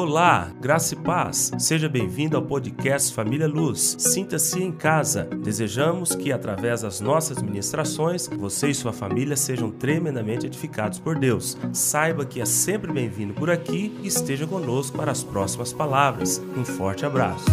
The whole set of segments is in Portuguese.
Olá, graça e paz. Seja bem-vindo ao podcast Família Luz. Sinta-se em casa. Desejamos que, através das nossas ministrações, você e sua família sejam tremendamente edificados por Deus. Saiba que é sempre bem-vindo por aqui e esteja conosco para as próximas palavras. Um forte abraço.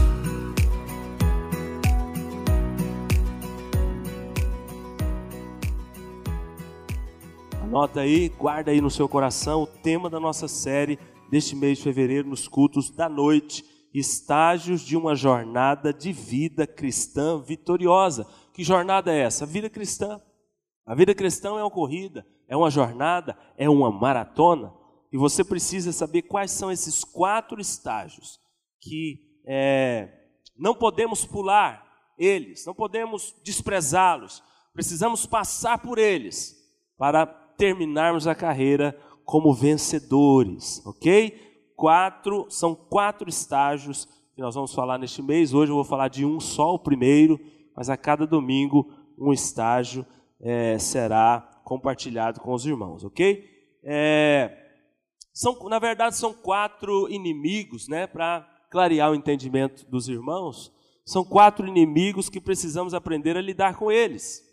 Anota aí, guarda aí no seu coração o tema da nossa série deste mês de fevereiro nos cultos da noite, estágios de uma jornada de vida cristã vitoriosa. Que jornada é essa? A vida cristã. A vida cristã é uma corrida, é uma jornada, é uma maratona. E você precisa saber quais são esses quatro estágios que é, não podemos pular eles, não podemos desprezá-los. Precisamos passar por eles para terminarmos a carreira como vencedores, ok? Quatro, são quatro estágios que nós vamos falar neste mês. Hoje eu vou falar de um só, o primeiro, mas a cada domingo um estágio é, será compartilhado com os irmãos, ok? É, são, na verdade, são quatro inimigos, né? Para clarear o entendimento dos irmãos, são quatro inimigos que precisamos aprender a lidar com eles,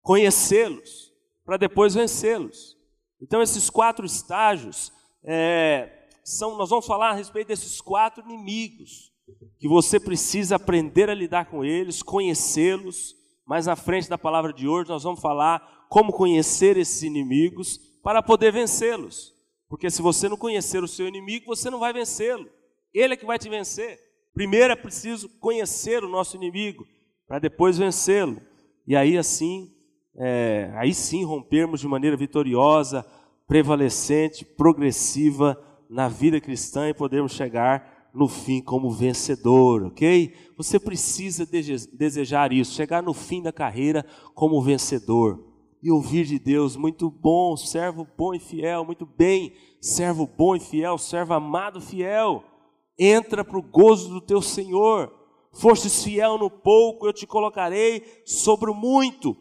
conhecê-los, para depois vencê-los. Então, esses quatro estágios, é, são, nós vamos falar a respeito desses quatro inimigos, que você precisa aprender a lidar com eles, conhecê-los. Mais à frente da palavra de hoje, nós vamos falar como conhecer esses inimigos para poder vencê-los. Porque se você não conhecer o seu inimigo, você não vai vencê-lo. Ele é que vai te vencer. Primeiro é preciso conhecer o nosso inimigo, para depois vencê-lo. E aí assim é, aí sim rompermos de maneira vitoriosa, prevalecente, progressiva na vida cristã e podermos chegar no fim como vencedor, ok? Você precisa desejar isso, chegar no fim da carreira como vencedor e ouvir de Deus, muito bom, servo bom e fiel, muito bem, servo bom e fiel, servo amado fiel, entra para o gozo do teu Senhor, fostes fiel no pouco, eu te colocarei sobre o muito,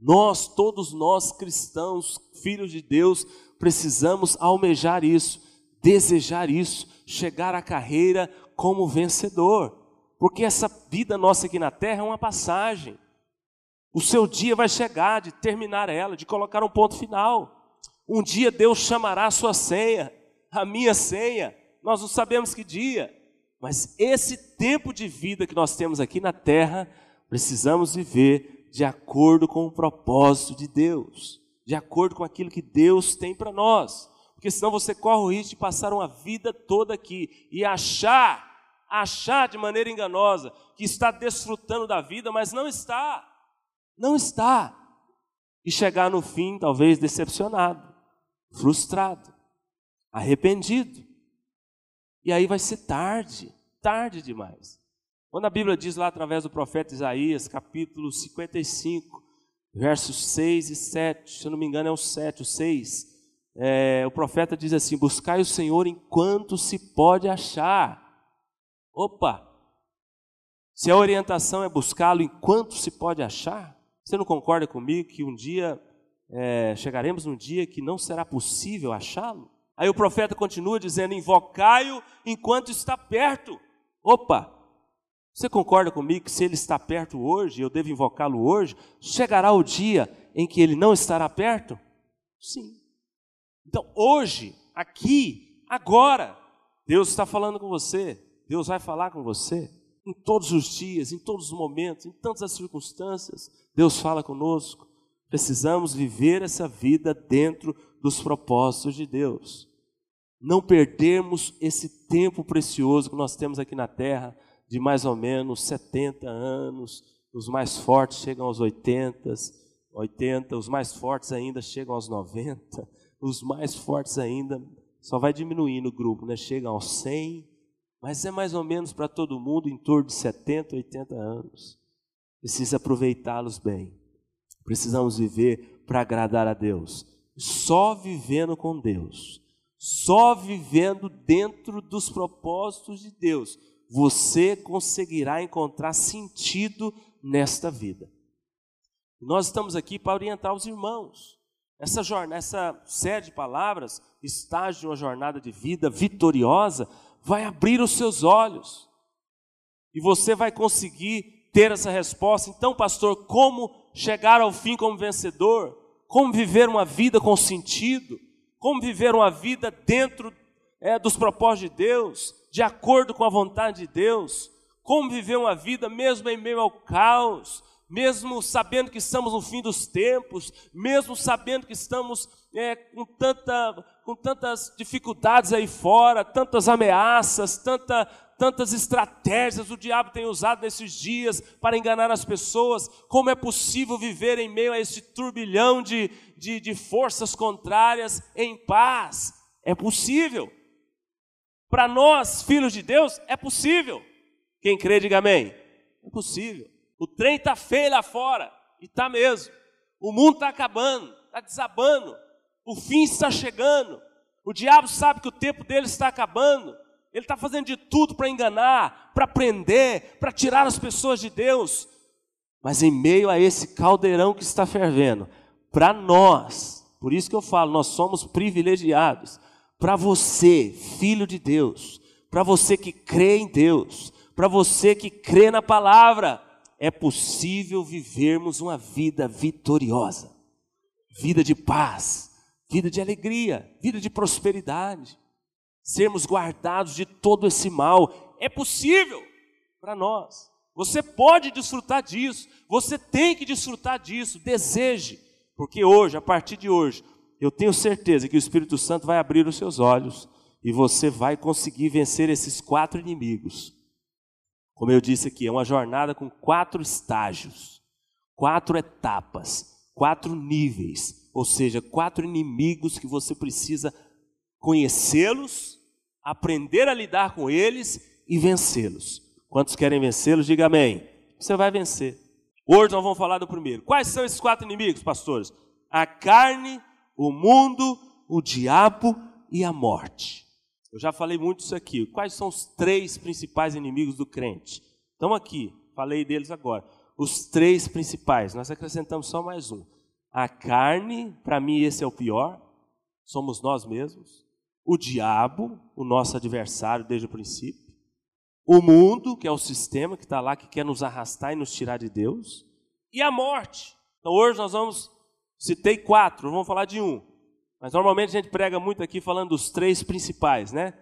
nós, todos nós cristãos, filhos de Deus, precisamos almejar isso, desejar isso, chegar à carreira como vencedor, porque essa vida nossa aqui na terra é uma passagem. O seu dia vai chegar de terminar ela, de colocar um ponto final. Um dia Deus chamará a sua senha, a minha senha, nós não sabemos que dia, mas esse tempo de vida que nós temos aqui na terra, precisamos viver de acordo com o propósito de Deus, de acordo com aquilo que Deus tem para nós. Porque senão você corre o risco de passar uma vida toda aqui e achar, achar de maneira enganosa que está desfrutando da vida, mas não está. Não está. E chegar no fim, talvez decepcionado, frustrado, arrependido. E aí vai ser tarde, tarde demais. Quando a Bíblia diz lá através do profeta Isaías, capítulo 55, versos 6 e 7, se eu não me engano é o 7, o 6, é, o profeta diz assim: Buscai o Senhor enquanto se pode achar. Opa! Se a orientação é buscá-lo enquanto se pode achar, você não concorda comigo que um dia é, chegaremos num dia que não será possível achá-lo? Aí o profeta continua dizendo: Invocai-o enquanto está perto. Opa! Você concorda comigo que se ele está perto hoje, eu devo invocá-lo hoje, chegará o dia em que ele não estará perto? Sim. Então, hoje, aqui, agora, Deus está falando com você, Deus vai falar com você, em todos os dias, em todos os momentos, em tantas circunstâncias, Deus fala conosco. Precisamos viver essa vida dentro dos propósitos de Deus. Não perdermos esse tempo precioso que nós temos aqui na terra de mais ou menos 70 anos, os mais fortes chegam aos 80, 80, os mais fortes ainda chegam aos 90, os mais fortes ainda só vai diminuindo o grupo, né? Chegam aos 100, mas é mais ou menos para todo mundo em torno de 70, 80 anos. Precisa aproveitá-los bem. Precisamos viver para agradar a Deus. Só vivendo com Deus, só vivendo dentro dos propósitos de Deus, você conseguirá encontrar sentido nesta vida. Nós estamos aqui para orientar os irmãos. essa, jornada, essa série de palavras, estágio de uma jornada de vida vitoriosa, vai abrir os seus olhos. E você vai conseguir ter essa resposta. Então, pastor, como chegar ao fim como vencedor? Como viver uma vida com sentido? Como viver uma vida dentro é, dos propósitos de Deus, de acordo com a vontade de Deus? Como viver uma vida mesmo em meio ao caos, mesmo sabendo que estamos no fim dos tempos, mesmo sabendo que estamos é, com, tanta, com tantas dificuldades aí fora, tantas ameaças, tanta, tantas estratégias o diabo tem usado nesses dias para enganar as pessoas, como é possível viver em meio a esse turbilhão de, de, de forças contrárias em paz? É possível. Para nós, filhos de Deus, é possível. Quem crê, diga amém. É possível. O trem está feio lá fora, e está mesmo. O mundo está acabando, está desabando. O fim está chegando. O diabo sabe que o tempo dele está acabando. Ele está fazendo de tudo para enganar, para prender, para tirar as pessoas de Deus. Mas em meio a esse caldeirão que está fervendo, para nós, por isso que eu falo, nós somos privilegiados. Para você, filho de Deus, para você que crê em Deus, para você que crê na palavra, é possível vivermos uma vida vitoriosa, vida de paz, vida de alegria, vida de prosperidade, sermos guardados de todo esse mal. É possível para nós. Você pode desfrutar disso, você tem que desfrutar disso, deseje, porque hoje, a partir de hoje, eu tenho certeza que o Espírito Santo vai abrir os seus olhos e você vai conseguir vencer esses quatro inimigos como eu disse aqui, é uma jornada com quatro estágios, quatro etapas, quatro níveis, ou seja, quatro inimigos que você precisa conhecê-los, aprender a lidar com eles e vencê-los. Quantos querem vencê-los? Diga amém. Você vai vencer. Hoje nós vamos falar do primeiro. Quais são esses quatro inimigos, pastores? A carne, o mundo, o diabo e a morte. Eu já falei muito isso aqui. Quais são os três principais inimigos do crente? Estão aqui, falei deles agora. Os três principais, nós acrescentamos só mais um. A carne, para mim esse é o pior, somos nós mesmos. O diabo, o nosso adversário desde o princípio. O mundo, que é o sistema que está lá, que quer nos arrastar e nos tirar de Deus. E a morte. Então hoje nós vamos, citei quatro, vamos falar de um. Mas normalmente a gente prega muito aqui falando dos três principais, né?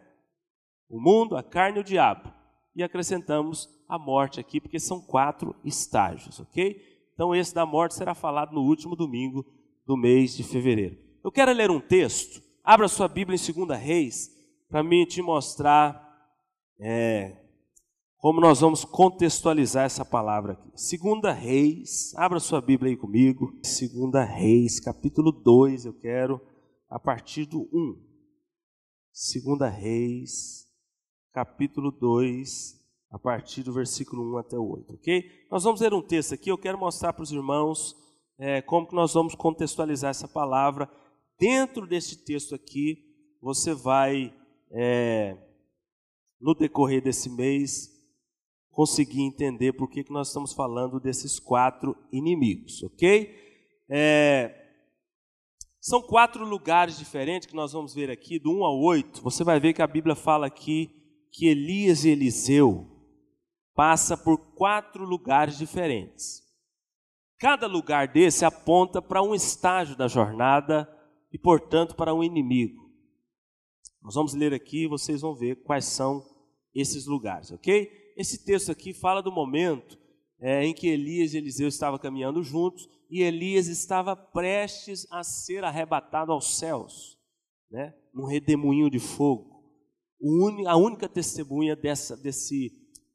O mundo, a carne e o diabo. E acrescentamos a morte aqui, porque são quatro estágios, ok? Então esse da morte será falado no último domingo do mês de fevereiro. Eu quero ler um texto. Abra sua Bíblia em 2 Reis, para mim te mostrar é, como nós vamos contextualizar essa palavra aqui. Segunda Reis, abra sua Bíblia aí comigo. Segunda Reis, capítulo 2, eu quero a partir do 1. Segunda Reis, capítulo 2, a partir do versículo 1 até o 8, ok? Nós vamos ler um texto aqui, eu quero mostrar para os irmãos é, como que nós vamos contextualizar essa palavra. Dentro desse texto aqui, você vai, é, no decorrer desse mês, conseguir entender por que, que nós estamos falando desses quatro inimigos, ok? É, são quatro lugares diferentes que nós vamos ver aqui, do 1 ao 8. Você vai ver que a Bíblia fala aqui que Elias e Eliseu passa por quatro lugares diferentes. Cada lugar desse aponta para um estágio da jornada e, portanto, para um inimigo. Nós vamos ler aqui e vocês vão ver quais são esses lugares, ok? Esse texto aqui fala do momento é, em que Elias e Eliseu estavam caminhando juntos e Elias estava prestes a ser arrebatado aos céus, né? num redemoinho de fogo. a única testemunha dessa, desse,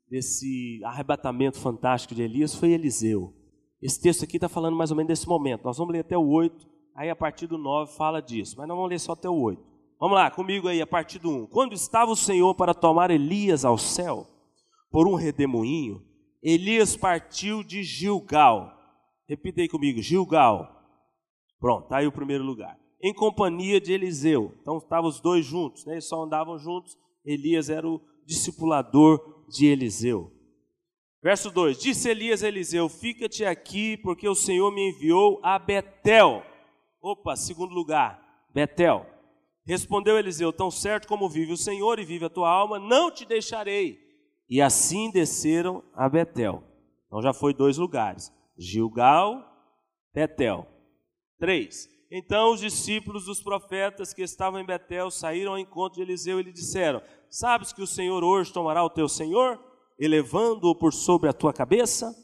desse arrebatamento fantástico de Elias foi Eliseu. Esse texto aqui está falando mais ou menos desse momento. Nós vamos ler até o 8, aí a partir do 9 fala disso, mas não vamos ler só até o 8. Vamos lá, comigo aí, a partir do 1. Quando estava o Senhor para tomar Elias ao céu, por um redemoinho, Elias partiu de Gilgal Repita aí comigo, Gilgal. Pronto, está aí o primeiro lugar. Em companhia de Eliseu. Então estavam os dois juntos, né? eles só andavam juntos. Elias era o discipulador de Eliseu. Verso 2: Disse Elias a Eliseu: Fica-te aqui, porque o Senhor me enviou a Betel. Opa, segundo lugar, Betel. Respondeu Eliseu: Tão certo como vive o Senhor e vive a tua alma, não te deixarei. E assim desceram a Betel. Então já foi dois lugares: Gilgal, Betel. Três. Então os discípulos dos profetas que estavam em Betel saíram ao encontro de Eliseu e lhe disseram: Sabes que o Senhor hoje tomará o teu senhor, elevando-o por sobre a tua cabeça?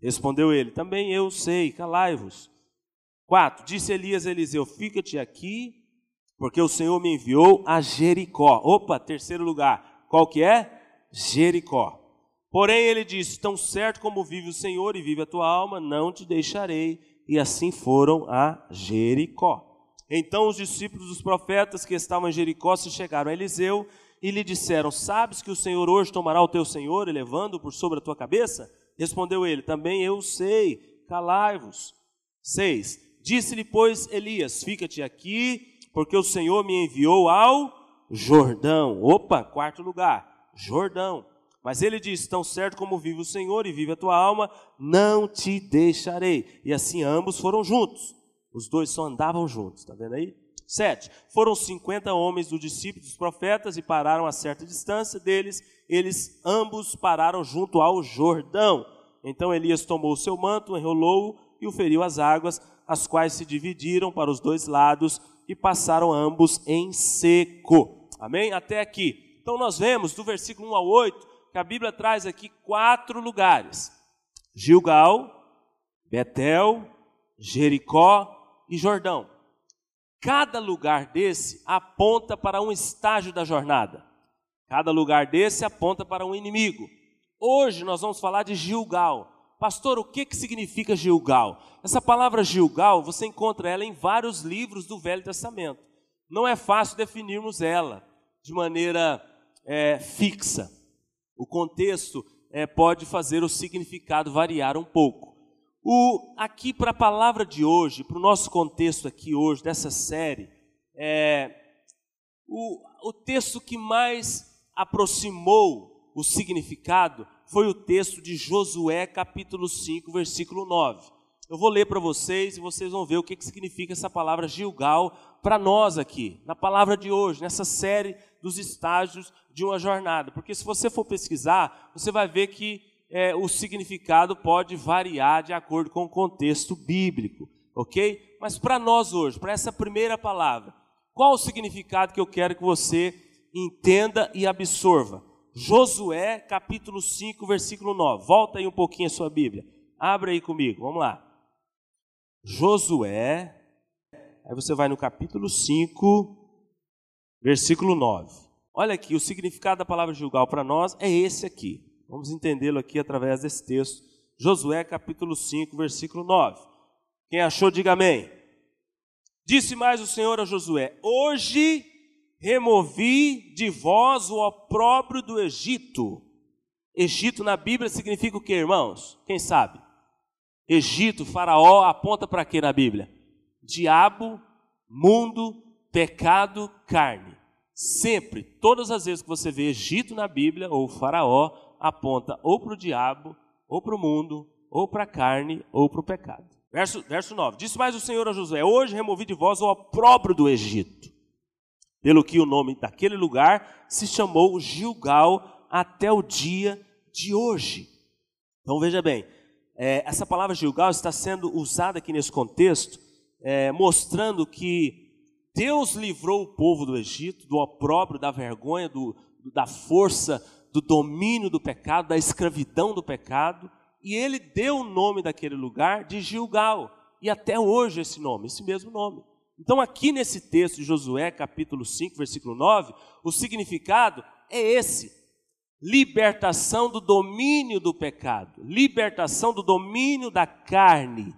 Respondeu ele: Também eu sei, calai-vos. Quatro. Disse Elias a Eliseu: Fica-te aqui, porque o Senhor me enviou a Jericó. Opa, terceiro lugar. Qual que é? Jericó. Porém ele disse: Tão certo como vive o Senhor e vive a tua alma, não te deixarei. E assim foram a Jericó. Então os discípulos dos profetas que estavam em Jericó se chegaram a Eliseu e lhe disseram: Sabes que o Senhor hoje tomará o teu senhor, elevando por sobre a tua cabeça? Respondeu ele: Também eu sei, calai-vos. 6. Disse-lhe, pois, Elias: Fica-te aqui, porque o Senhor me enviou ao Jordão. Opa, quarto lugar, Jordão. Mas ele disse: Tão certo como vive o Senhor e vive a tua alma, não te deixarei. E assim ambos foram juntos. Os dois só andavam juntos, está vendo aí? 7. Foram 50 homens dos discípulos dos profetas e pararam a certa distância deles. Eles ambos pararam junto ao Jordão. Então Elias tomou o seu manto, enrolou-o e o feriu às águas, as quais se dividiram para os dois lados e passaram ambos em seco. Amém? Até aqui. Então nós vemos do versículo 1 ao 8 que a Bíblia traz aqui quatro lugares: Gilgal, Betel, Jericó e Jordão. Cada lugar desse aponta para um estágio da jornada. Cada lugar desse aponta para um inimigo. Hoje nós vamos falar de Gilgal. Pastor, o que, que significa Gilgal? Essa palavra Gilgal, você encontra ela em vários livros do Velho Testamento. Não é fácil definirmos ela de maneira é, fixa. O contexto é, pode fazer o significado variar um pouco. O, aqui para a palavra de hoje, para o nosso contexto aqui hoje, dessa série, é, o, o texto que mais aproximou o significado foi o texto de Josué, capítulo 5, versículo 9. Eu vou ler para vocês e vocês vão ver o que, que significa essa palavra Gilgal para nós aqui, na palavra de hoje, nessa série dos estágios de uma jornada. Porque se você for pesquisar, você vai ver que é, o significado pode variar de acordo com o contexto bíblico, ok? Mas para nós hoje, para essa primeira palavra, qual o significado que eu quero que você entenda e absorva? Josué, capítulo 5, versículo 9. Volta aí um pouquinho a sua Bíblia. Abre aí comigo, vamos lá. Josué, aí você vai no capítulo 5, versículo 9. Olha aqui, o significado da palavra julgar para nós é esse aqui. Vamos entendê-lo aqui através desse texto. Josué capítulo 5, versículo 9. Quem achou, diga amém. Disse mais o Senhor a Josué: Hoje removi de vós o opróbrio do Egito. Egito na Bíblia significa o que, irmãos? Quem sabe? Egito, Faraó, aponta para quê na Bíblia? Diabo, mundo, pecado, carne. Sempre, todas as vezes que você vê Egito na Bíblia ou Faraó, aponta ou para o diabo, ou para o mundo, ou para a carne, ou para o pecado. Verso, verso 9: Disse mais o Senhor a Josué: Hoje removi de vós o opróbrio do Egito, pelo que o nome daquele lugar se chamou Gilgal até o dia de hoje. Então veja bem, é, essa palavra Gilgal está sendo usada aqui nesse contexto, é, mostrando que Deus livrou o povo do Egito do opróbrio, da vergonha, do, da força do domínio do pecado, da escravidão do pecado, e ele deu o nome daquele lugar de Gilgal, e até hoje esse nome, esse mesmo nome. Então, aqui nesse texto de Josué, capítulo 5, versículo 9, o significado é esse: libertação do domínio do pecado, libertação do domínio da carne,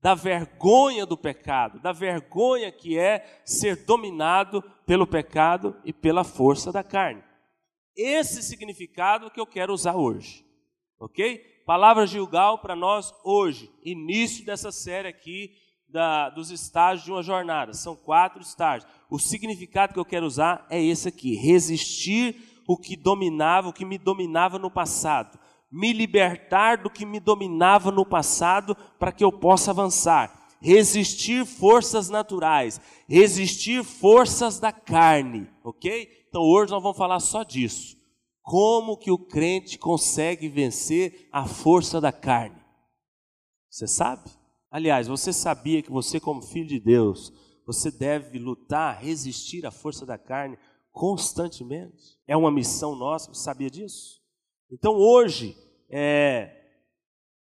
da vergonha do pecado, da vergonha que é ser dominado pelo pecado e pela força da carne esse significado que eu quero usar hoje. Ok? Palavra Gilgal para nós hoje, início dessa série aqui da, dos estágios de uma jornada. São quatro estágios. O significado que eu quero usar é esse aqui: resistir o que dominava, o que me dominava no passado. Me libertar do que me dominava no passado para que eu possa avançar. resistir forças naturais, resistir forças da carne, ok? Então hoje nós vamos falar só disso. Como que o crente consegue vencer a força da carne? Você sabe? Aliás, você sabia que você, como filho de Deus, você deve lutar, resistir à força da carne constantemente? É uma missão nossa, você sabia disso? Então hoje, é,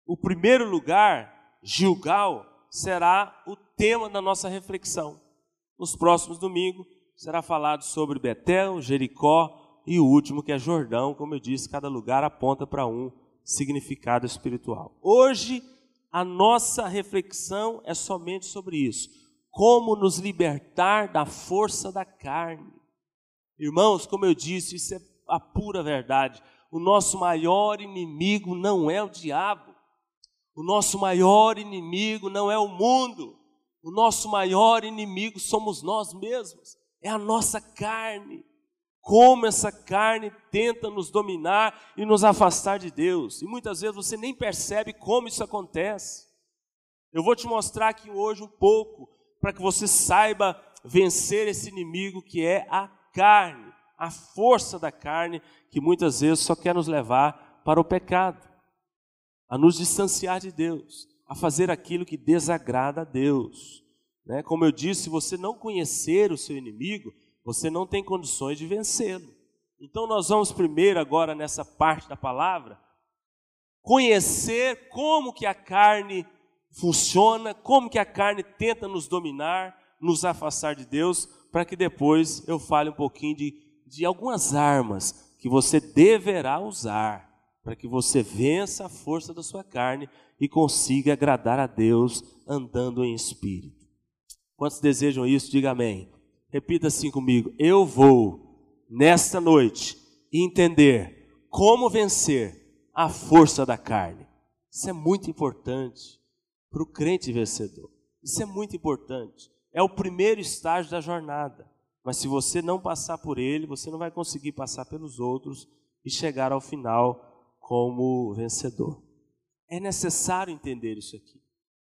o primeiro lugar, Gilgal, será o tema da nossa reflexão. Nos próximos domingos será falado sobre Betel, Jericó e o último que é Jordão. Como eu disse, cada lugar aponta para um significado espiritual. Hoje a nossa reflexão é somente sobre isso. Como nos libertar da força da carne. Irmãos, como eu disse, isso é a pura verdade. O nosso maior inimigo não é o diabo. O nosso maior inimigo não é o mundo. O nosso maior inimigo somos nós mesmos. É a nossa carne como essa carne tenta nos dominar e nos afastar de Deus. E muitas vezes você nem percebe como isso acontece. Eu vou te mostrar aqui hoje um pouco para que você saiba vencer esse inimigo que é a carne, a força da carne que muitas vezes só quer nos levar para o pecado, a nos distanciar de Deus, a fazer aquilo que desagrada a Deus. Né? Como eu disse, se você não conhecer o seu inimigo, você não tem condições de vencê-lo. Então nós vamos primeiro agora nessa parte da palavra conhecer como que a carne funciona, como que a carne tenta nos dominar, nos afastar de Deus, para que depois eu fale um pouquinho de, de algumas armas que você deverá usar para que você vença a força da sua carne e consiga agradar a Deus andando em espírito. Quantos desejam isso? Diga amém. Repita assim comigo: Eu vou, nesta noite, entender como vencer a força da carne. Isso é muito importante para o crente vencedor. Isso é muito importante. É o primeiro estágio da jornada. Mas se você não passar por ele, você não vai conseguir passar pelos outros e chegar ao final como vencedor. É necessário entender isso aqui.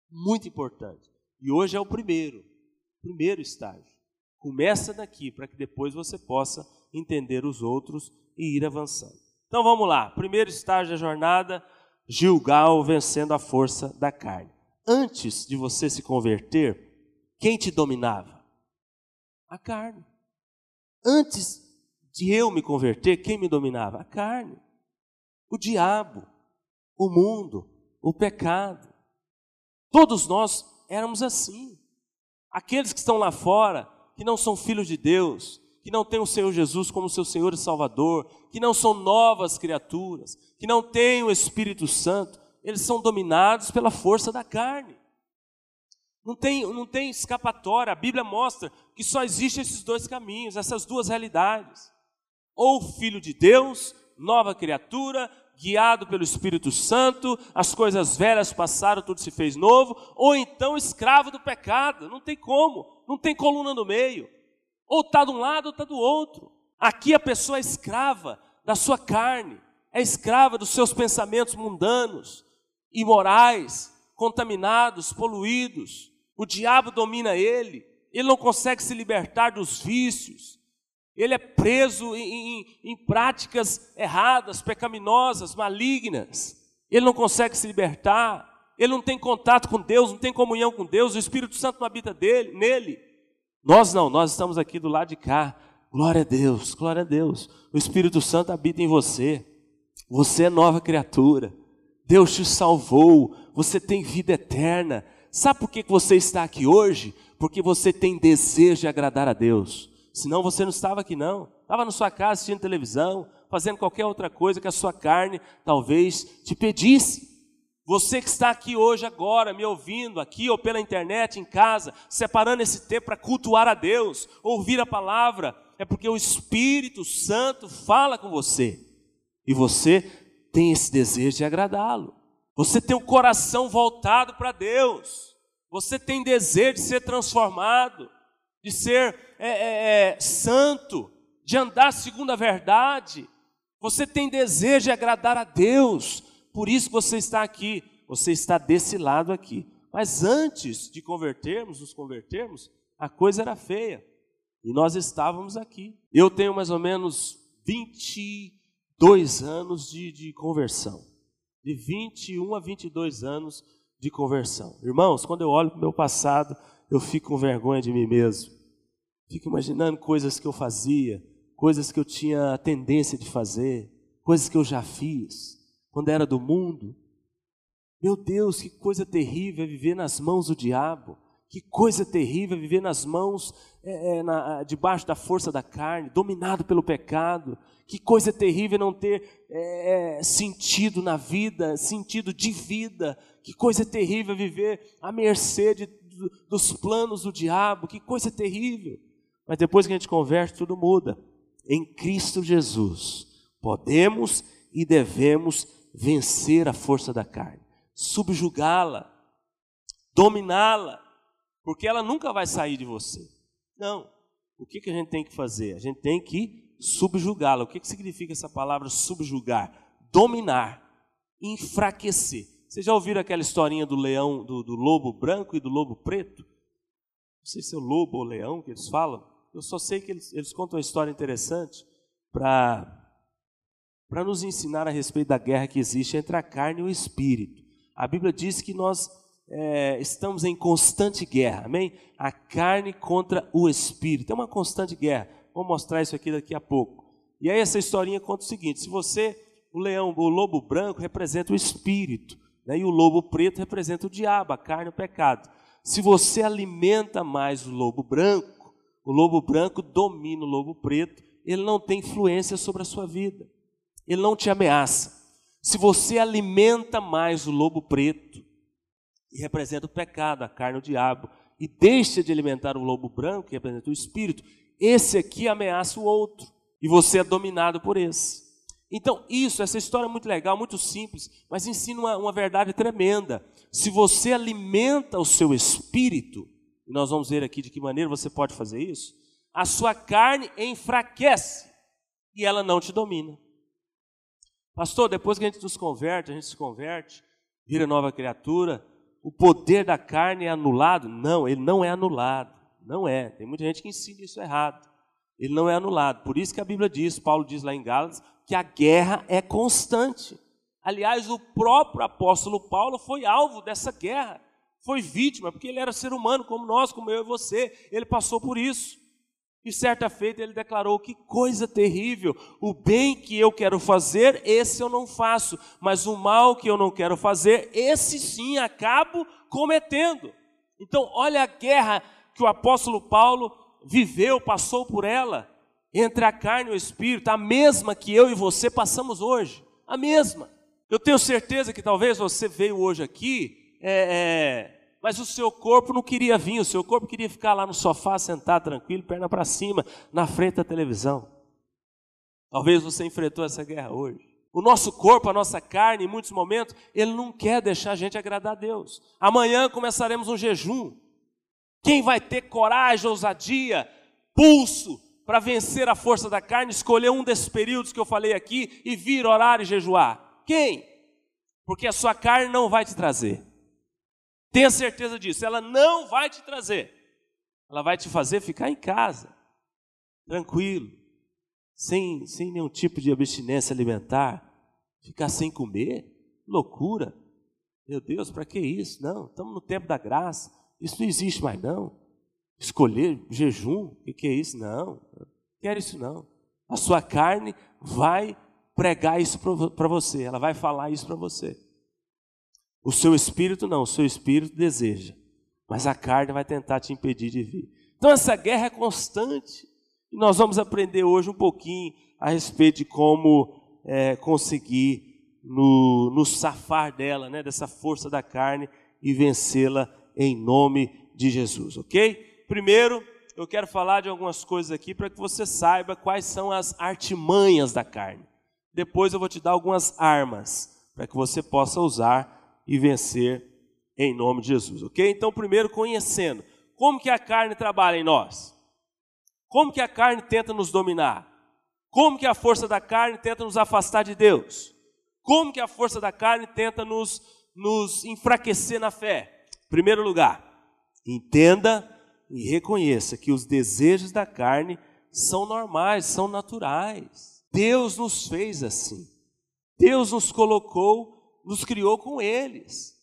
Muito importante. E hoje é o primeiro, primeiro estágio. Começa daqui para que depois você possa entender os outros e ir avançando. Então vamos lá. Primeiro estágio da jornada, Gilgal vencendo a força da carne. Antes de você se converter, quem te dominava? A carne. Antes de eu me converter, quem me dominava? A carne. O diabo, o mundo, o pecado. Todos nós éramos assim. Aqueles que estão lá fora, que não são filhos de Deus, que não têm o Senhor Jesus como seu Senhor e Salvador, que não são novas criaturas, que não têm o Espírito Santo, eles são dominados pela força da carne. Não tem, não tem escapatória, a Bíblia mostra que só existem esses dois caminhos, essas duas realidades. Ou filho de Deus, nova criatura, guiado pelo Espírito Santo, as coisas velhas passaram, tudo se fez novo, ou então escravo do pecado, não tem como não tem coluna no meio. Ou está de um lado ou está do outro. Aqui a pessoa é escrava da sua carne, é escrava dos seus pensamentos mundanos, imorais, contaminados, poluídos. O diabo domina ele, ele não consegue se libertar dos vícios, ele é preso em, em, em práticas erradas, pecaminosas, malignas. Ele não consegue se libertar ele não tem contato com Deus, não tem comunhão com Deus, o Espírito Santo não habita dele, nele. Nós não, nós estamos aqui do lado de cá. Glória a Deus, glória a Deus. O Espírito Santo habita em você. Você é nova criatura. Deus te salvou. Você tem vida eterna. Sabe por que você está aqui hoje? Porque você tem desejo de agradar a Deus. Senão você não estava aqui, não. Estava na sua casa assistindo televisão, fazendo qualquer outra coisa que a sua carne talvez te pedisse. Você que está aqui hoje, agora, me ouvindo, aqui ou pela internet, em casa, separando esse tempo para cultuar a Deus, ouvir a palavra, é porque o Espírito Santo fala com você. E você tem esse desejo de agradá-lo. Você tem o um coração voltado para Deus. Você tem desejo de ser transformado, de ser é, é, é, santo, de andar segundo a verdade. Você tem desejo de agradar a Deus. Por isso você está aqui, você está desse lado aqui. Mas antes de convertermos, nos convertermos, a coisa era feia. E nós estávamos aqui. Eu tenho mais ou menos 22 anos de, de conversão. De 21 a 22 anos de conversão. Irmãos, quando eu olho para o meu passado, eu fico com vergonha de mim mesmo. Fico imaginando coisas que eu fazia, coisas que eu tinha a tendência de fazer, coisas que eu já fiz, quando era do mundo. Meu Deus, que coisa terrível é viver nas mãos do diabo. Que coisa terrível viver nas mãos, é, é, na, debaixo da força da carne, dominado pelo pecado. Que coisa terrível não ter é, é, sentido na vida, sentido de vida. Que coisa terrível viver à mercê de, dos planos do diabo. Que coisa terrível. Mas depois que a gente converte, tudo muda. Em Cristo Jesus, podemos e devemos vencer a força da carne, subjugá-la, dominá-la, porque ela nunca vai sair de você. Não. O que, que a gente tem que fazer? A gente tem que subjugá-la. O que, que significa essa palavra subjugar? Dominar, enfraquecer. Vocês já ouviram aquela historinha do leão, do, do lobo branco e do lobo preto? Não sei se é o lobo ou o leão que eles falam. Eu só sei que eles, eles contam uma história interessante para para nos ensinar a respeito da guerra que existe entre a carne e o espírito. A Bíblia diz que nós é, estamos em constante guerra, amém? A carne contra o espírito, é uma constante guerra. Vou mostrar isso aqui daqui a pouco. E aí essa historinha conta o seguinte: se você, o leão, o lobo branco representa o espírito, né, e o lobo preto representa o diabo, a carne, o pecado. Se você alimenta mais o lobo branco, o lobo branco domina o lobo preto, ele não tem influência sobre a sua vida, ele não te ameaça. Se você alimenta mais o lobo preto, e representa o pecado, a carne, o diabo, e deixa de alimentar o lobo branco, que representa o espírito, esse aqui ameaça o outro, e você é dominado por esse. Então, isso, essa história é muito legal, muito simples, mas ensina uma, uma verdade tremenda. Se você alimenta o seu espírito, e nós vamos ver aqui de que maneira você pode fazer isso, a sua carne enfraquece e ela não te domina. Pastor, depois que a gente nos converte, a gente se converte, vira nova criatura, o poder da carne é anulado? Não, ele não é anulado. Não é. Tem muita gente que ensina isso errado. Ele não é anulado. Por isso que a Bíblia diz, Paulo diz lá em Gálatas, que a guerra é constante. Aliás, o próprio apóstolo Paulo foi alvo dessa guerra. Foi vítima, porque ele era ser humano como nós, como eu e você. Ele passou por isso. E certa feita ele declarou: Que coisa terrível! O bem que eu quero fazer, esse eu não faço, mas o mal que eu não quero fazer, esse sim acabo cometendo. Então, olha a guerra que o apóstolo Paulo viveu, passou por ela, entre a carne e o espírito, a mesma que eu e você passamos hoje, a mesma. Eu tenho certeza que talvez você veio hoje aqui é, é, mas o seu corpo não queria vir, o seu corpo queria ficar lá no sofá, sentado tranquilo, perna para cima, na frente da televisão. Talvez você enfrentou essa guerra hoje. O nosso corpo, a nossa carne, em muitos momentos, ele não quer deixar a gente agradar a Deus. Amanhã começaremos um jejum. Quem vai ter coragem, ousadia, pulso para vencer a força da carne, escolher um desses períodos que eu falei aqui e vir orar e jejuar? Quem? Porque a sua carne não vai te trazer. Tenha certeza disso, ela não vai te trazer. Ela vai te fazer ficar em casa, tranquilo, sem, sem nenhum tipo de abstinência alimentar, ficar sem comer, loucura. Meu Deus, para que isso? Não, estamos no tempo da graça, isso não existe mais não. Escolher jejum, o que, que é isso? Não, não quero isso não. A sua carne vai pregar isso para você, ela vai falar isso para você. O seu espírito não, o seu espírito deseja, mas a carne vai tentar te impedir de vir. Então essa guerra é constante. E nós vamos aprender hoje um pouquinho a respeito de como é, conseguir nos no safar dela, né, dessa força da carne e vencê-la em nome de Jesus, ok? Primeiro, eu quero falar de algumas coisas aqui para que você saiba quais são as artimanhas da carne. Depois eu vou te dar algumas armas para que você possa usar e vencer em nome de Jesus, ok? Então, primeiro, conhecendo como que a carne trabalha em nós, como que a carne tenta nos dominar, como que a força da carne tenta nos afastar de Deus, como que a força da carne tenta nos, nos enfraquecer na fé, primeiro lugar, entenda e reconheça que os desejos da carne são normais, são naturais. Deus nos fez assim. Deus nos colocou, nos criou com eles.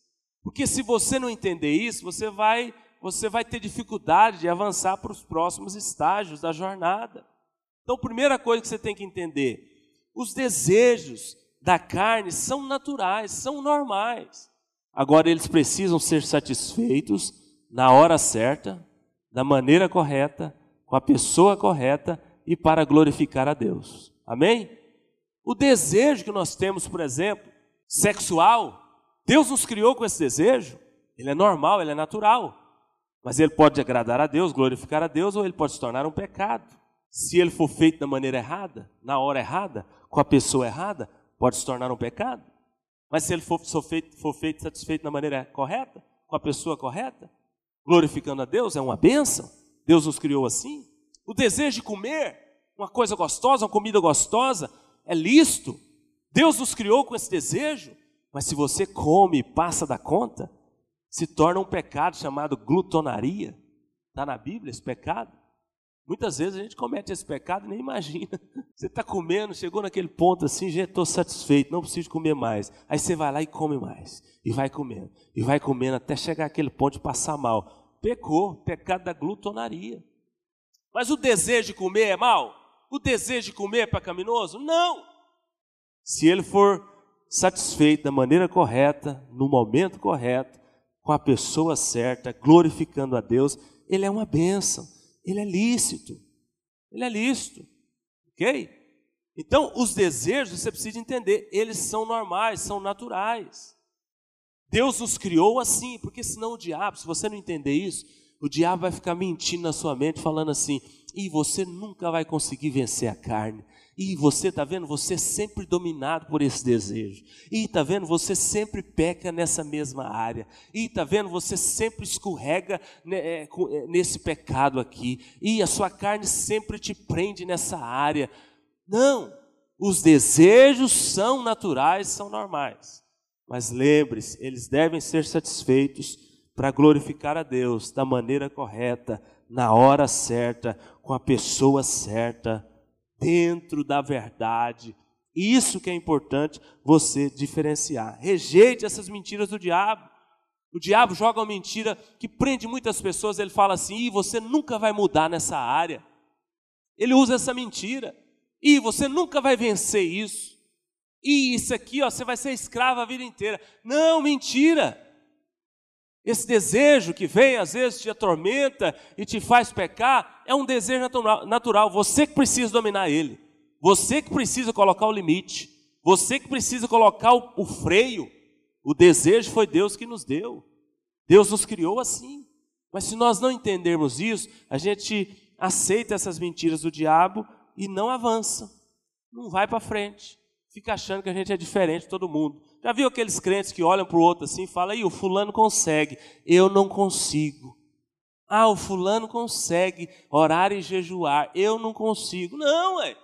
Porque se você não entender isso, você vai, você vai ter dificuldade de avançar para os próximos estágios da jornada. Então, primeira coisa que você tem que entender, os desejos da carne são naturais, são normais. Agora eles precisam ser satisfeitos na hora certa, da maneira correta, com a pessoa correta e para glorificar a Deus. Amém? O desejo que nós temos, por exemplo, sexual, Deus nos criou com esse desejo, ele é normal, ele é natural. Mas ele pode agradar a Deus, glorificar a Deus, ou ele pode se tornar um pecado. Se ele for feito da maneira errada, na hora errada, com a pessoa errada, pode se tornar um pecado. Mas se ele for, feito, for feito satisfeito da maneira correta, com a pessoa correta, glorificando a Deus, é uma bênção. Deus nos criou assim. O desejo de comer uma coisa gostosa, uma comida gostosa, é lícito. Deus nos criou com esse desejo, mas se você come e passa da conta, se torna um pecado chamado glutonaria. Está na Bíblia esse pecado? Muitas vezes a gente comete esse pecado e nem imagina. Você está comendo, chegou naquele ponto assim, já estou satisfeito, não preciso comer mais. Aí você vai lá e come mais. E vai comendo. E vai comendo até chegar aquele ponto de passar mal. Pecou, pecado da glutonaria. Mas o desejo de comer é mal? O desejo de comer é pecaminoso? Não! Se ele for satisfeito da maneira correta, no momento correto, com a pessoa certa, glorificando a Deus, ele é uma bênção ele é lícito. Ele é lícito. Ok? Então, os desejos, você precisa entender, eles são normais, são naturais. Deus os criou assim, porque senão o diabo, se você não entender isso, o diabo vai ficar mentindo na sua mente, falando assim: e você nunca vai conseguir vencer a carne, e você está vendo, você é sempre dominado por esse desejo. E está vendo, você sempre peca nessa mesma área. E está vendo, você sempre escorrega né, é, é, nesse pecado aqui. E a sua carne sempre te prende nessa área. Não, os desejos são naturais, são normais. Mas lembre-se, eles devem ser satisfeitos para glorificar a Deus da maneira correta, na hora certa, com a pessoa certa dentro da verdade. Isso que é importante você diferenciar. Rejeite essas mentiras do diabo. O diabo joga uma mentira que prende muitas pessoas. Ele fala assim: e você nunca vai mudar nessa área. Ele usa essa mentira. E você nunca vai vencer isso. E isso aqui, ó, você vai ser escravo a vida inteira. Não, mentira. Esse desejo que vem, às vezes te atormenta e te faz pecar, é um desejo natural. Você que precisa dominar ele. Você que precisa colocar o limite. Você que precisa colocar o, freio. O desejo foi Deus que nos deu. Deus nos criou assim. Mas se nós não entendermos isso, a gente aceita essas mentiras do diabo e não avança. Não vai para frente. Fica achando que a gente é diferente de todo mundo. Já viu aqueles crentes que olham para o outro assim e falam, aí o fulano consegue, eu não consigo. Ah, o fulano consegue orar e jejuar, eu não consigo. Não, é.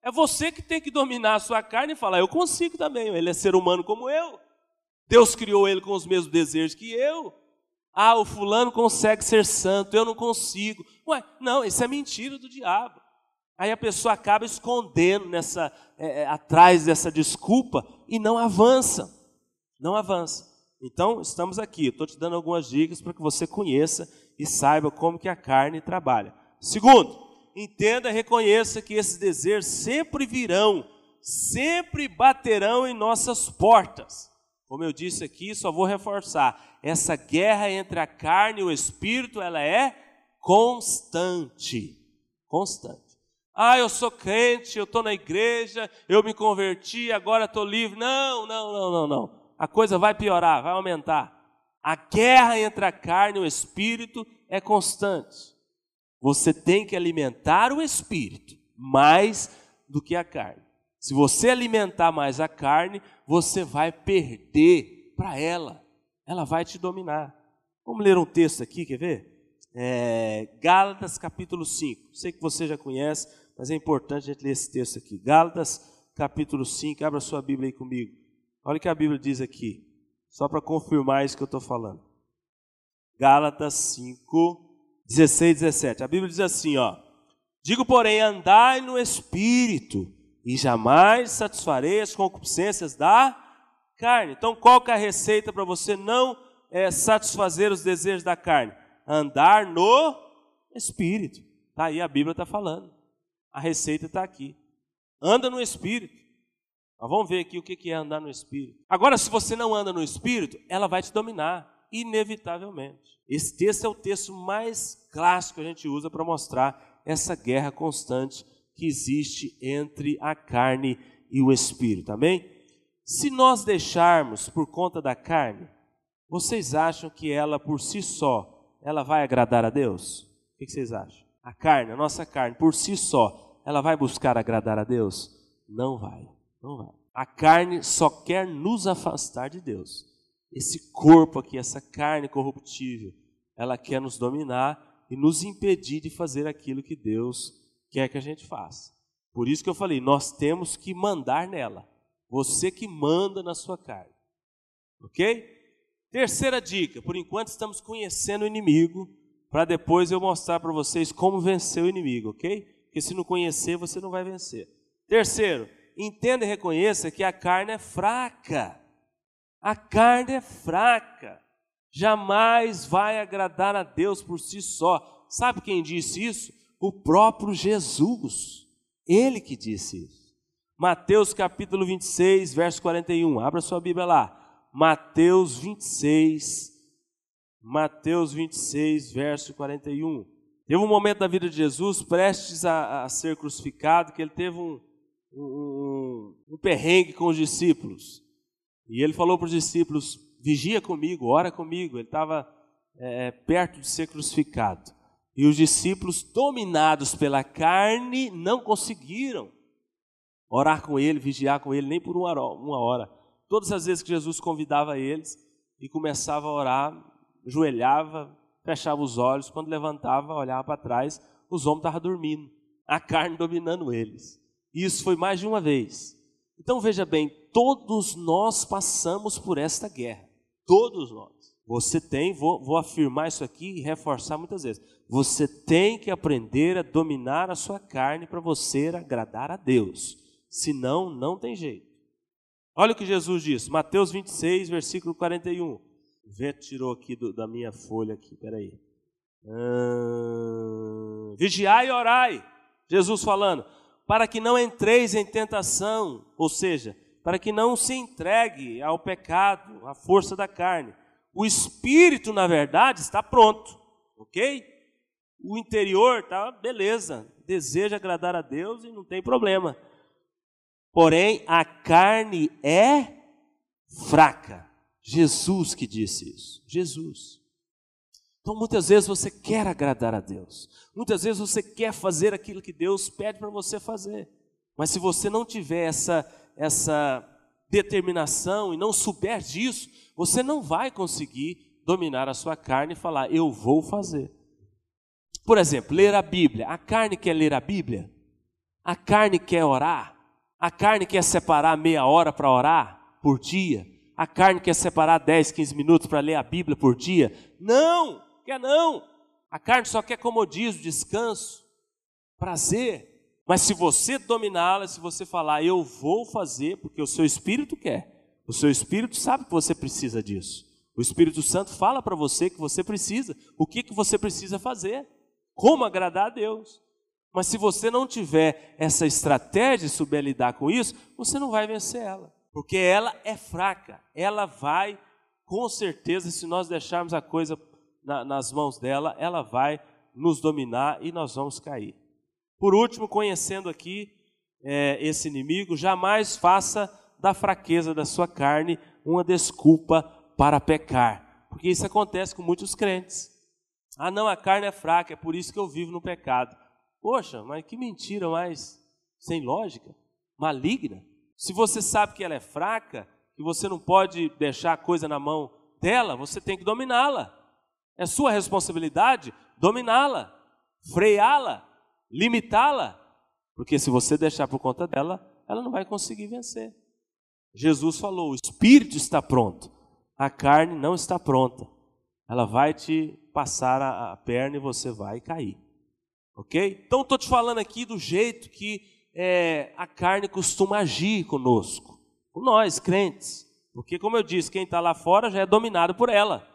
É você que tem que dominar a sua carne e falar, eu consigo também, ele é ser humano como eu. Deus criou ele com os mesmos desejos que eu. Ah, o fulano consegue ser santo, eu não consigo. Ué, não, isso é mentira do diabo. Aí a pessoa acaba escondendo nessa, é, é, atrás dessa desculpa e não avança. Não avança. Então, estamos aqui. Estou te dando algumas dicas para que você conheça e saiba como que a carne trabalha. Segundo, entenda e reconheça que esses desejos sempre virão, sempre baterão em nossas portas. Como eu disse aqui, só vou reforçar, essa guerra entre a carne e o espírito, ela é constante. Constante. Ah, eu sou crente, eu estou na igreja, eu me converti, agora estou livre. Não, não, não, não, não. A coisa vai piorar, vai aumentar. A guerra entre a carne e o espírito é constante. Você tem que alimentar o espírito mais do que a carne. Se você alimentar mais a carne, você vai perder para ela. Ela vai te dominar. Vamos ler um texto aqui, quer ver? É, Gálatas capítulo 5. Sei que você já conhece, mas é importante a gente ler esse texto aqui. Gálatas, capítulo 5, abra sua Bíblia aí comigo. Olha o que a Bíblia diz aqui, só para confirmar isso que eu estou falando. Gálatas 5, 16 17. A Bíblia diz assim, ó: Digo, porém, andai no espírito, e jamais satisfarei as concupiscências da carne. Então, qual que é a receita para você não é, satisfazer os desejos da carne? Andar no espírito. Tá aí a Bíblia está falando. A receita está aqui. Anda no espírito. Mas vamos ver aqui o que é andar no espírito. Agora, se você não anda no espírito, ela vai te dominar, inevitavelmente. Esse texto é o texto mais clássico que a gente usa para mostrar essa guerra constante que existe entre a carne e o espírito, amém? Se nós deixarmos por conta da carne, vocês acham que ela por si só, ela vai agradar a Deus? O que vocês acham? A carne, a nossa carne, por si só, ela vai buscar agradar a Deus? Não vai, não vai. A carne só quer nos afastar de Deus. Esse corpo aqui, essa carne corruptível, ela quer nos dominar e nos impedir de fazer aquilo que Deus quer que a gente faça. Por isso que eu falei, nós temos que mandar nela. Você que manda na sua carne. Ok? Terceira dica, por enquanto estamos conhecendo o inimigo, para depois eu mostrar para vocês como vencer o inimigo, ok? Porque se não conhecer, você não vai vencer. Terceiro, entenda e reconheça que a carne é fraca. A carne é fraca. Jamais vai agradar a Deus por si só. Sabe quem disse isso? o próprio Jesus. Ele que disse isso. Mateus capítulo 26, verso 41. Abra sua Bíblia lá. Mateus 26, Mateus 26, verso 41. Teve um momento da vida de Jesus, prestes a, a ser crucificado, que ele teve um, um, um perrengue com os discípulos. E ele falou para os discípulos: vigia comigo, ora comigo. Ele estava é, perto de ser crucificado. E os discípulos, dominados pela carne, não conseguiram orar com ele, vigiar com ele, nem por uma hora. Todas as vezes que Jesus convidava eles e começava a orar, joelhava, fechava os olhos, quando levantava, olhava para trás, os homens estavam dormindo, a carne dominando eles. Isso foi mais de uma vez. Então veja bem, todos nós passamos por esta guerra, todos nós. Você tem, vou, vou afirmar isso aqui e reforçar muitas vezes. Você tem que aprender a dominar a sua carne para você agradar a Deus. Senão, não tem jeito. Olha o que Jesus disse, Mateus 26, versículo 41. Vento tirou aqui do, da minha folha aqui, peraí. Ah, vigiai e orai, Jesus falando, para que não entreis em tentação, ou seja, para que não se entregue ao pecado, à força da carne. O espírito, na verdade, está pronto, ok? O interior está beleza, deseja agradar a Deus e não tem problema. Porém, a carne é fraca. Jesus que disse isso. Jesus. Então, muitas vezes você quer agradar a Deus. Muitas vezes você quer fazer aquilo que Deus pede para você fazer. Mas se você não tiver essa, essa determinação e não souber disso, você não vai conseguir dominar a sua carne e falar, eu vou fazer. Por exemplo, ler a Bíblia. A carne quer ler a Bíblia? A carne quer orar? A carne quer separar meia hora para orar por dia? A carne quer separar 10, 15 minutos para ler a Bíblia por dia? Não, quer não. A carne só quer comodismo, descanso, prazer. Mas se você dominá-la, se você falar, eu vou fazer, porque o seu espírito quer, o seu espírito sabe que você precisa disso. O Espírito Santo fala para você que você precisa, o que, que você precisa fazer, como agradar a Deus. Mas se você não tiver essa estratégia de souber lidar com isso, você não vai vencer ela, porque ela é fraca, ela vai, com certeza, se nós deixarmos a coisa na, nas mãos dela, ela vai nos dominar e nós vamos cair. Por último, conhecendo aqui é, esse inimigo, jamais faça da fraqueza da sua carne uma desculpa para pecar, porque isso acontece com muitos crentes. Ah, não, a carne é fraca, é por isso que eu vivo no pecado. Poxa, mas que mentira mais sem lógica, maligna. Se você sabe que ela é fraca, que você não pode deixar a coisa na mão dela, você tem que dominá-la. É sua responsabilidade dominá-la, freá-la, limitá-la, porque se você deixar por conta dela, ela não vai conseguir vencer. Jesus falou: o espírito está pronto, a carne não está pronta. ela vai te passar a, a perna e você vai cair. Ok? Então estou te falando aqui do jeito que é, a carne costuma agir conosco, com nós, crentes. Porque, como eu disse, quem está lá fora já é dominado por ela.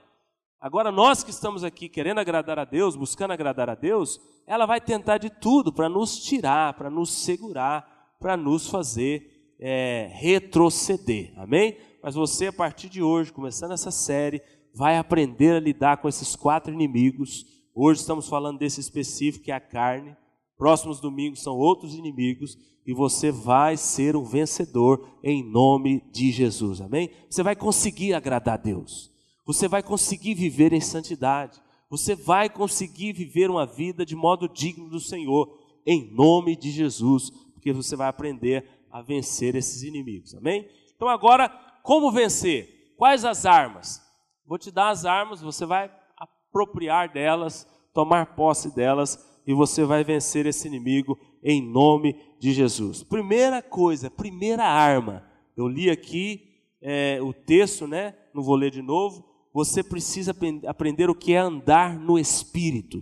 Agora, nós que estamos aqui querendo agradar a Deus, buscando agradar a Deus, ela vai tentar de tudo para nos tirar, para nos segurar, para nos fazer é, retroceder. Amém? Mas você, a partir de hoje, começando essa série, vai aprender a lidar com esses quatro inimigos. Hoje estamos falando desse específico, que é a carne. Próximos domingos são outros inimigos. E você vai ser um vencedor em nome de Jesus. Amém? Você vai conseguir agradar a Deus. Você vai conseguir viver em santidade. Você vai conseguir viver uma vida de modo digno do Senhor, em nome de Jesus, porque você vai aprender a vencer esses inimigos. Amém? Então, agora, como vencer? Quais as armas? Vou te dar as armas, você vai apropriar delas, tomar posse delas e você vai vencer esse inimigo em nome de Jesus. Primeira coisa, primeira arma. Eu li aqui é, o texto, né? Não vou ler de novo. Você precisa aprender o que é andar no Espírito.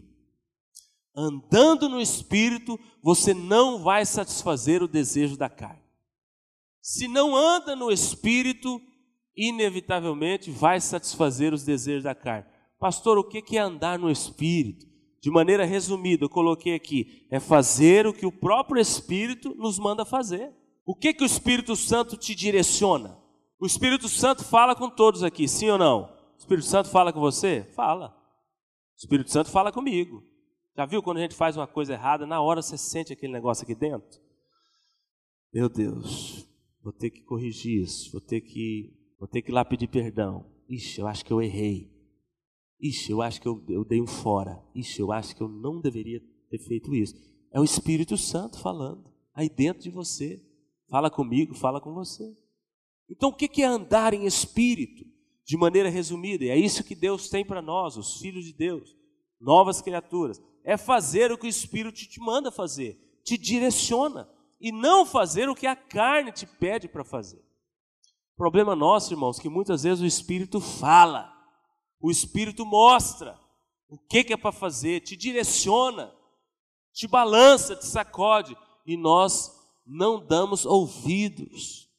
Andando no Espírito, você não vai satisfazer o desejo da carne. Se não anda no Espírito, inevitavelmente vai satisfazer os desejos da carne. Pastor, o que é andar no Espírito? De maneira resumida, eu coloquei aqui: é fazer o que o próprio Espírito nos manda fazer. O que, que o Espírito Santo te direciona? O Espírito Santo fala com todos aqui, sim ou não? O Espírito Santo fala com você? Fala. O Espírito Santo fala comigo. Já viu quando a gente faz uma coisa errada, na hora você sente aquele negócio aqui dentro? Meu Deus, vou ter que corrigir isso, vou ter que Vou ter que ir lá pedir perdão. Ixi, eu acho que eu errei. Ixi, eu acho que eu, eu dei um fora. Ixi, eu acho que eu não deveria ter feito isso. É o Espírito Santo falando aí dentro de você. Fala comigo, fala com você. Então, o que é andar em espírito? De maneira resumida, e é isso que Deus tem para nós, os filhos de Deus, novas criaturas. É fazer o que o Espírito te manda fazer, te direciona, e não fazer o que a carne te pede para fazer. O problema nosso, irmãos, que muitas vezes o Espírito fala, o Espírito mostra o que, é para fazer, te direciona, te balança, te sacode, e nós não damos ouvidos.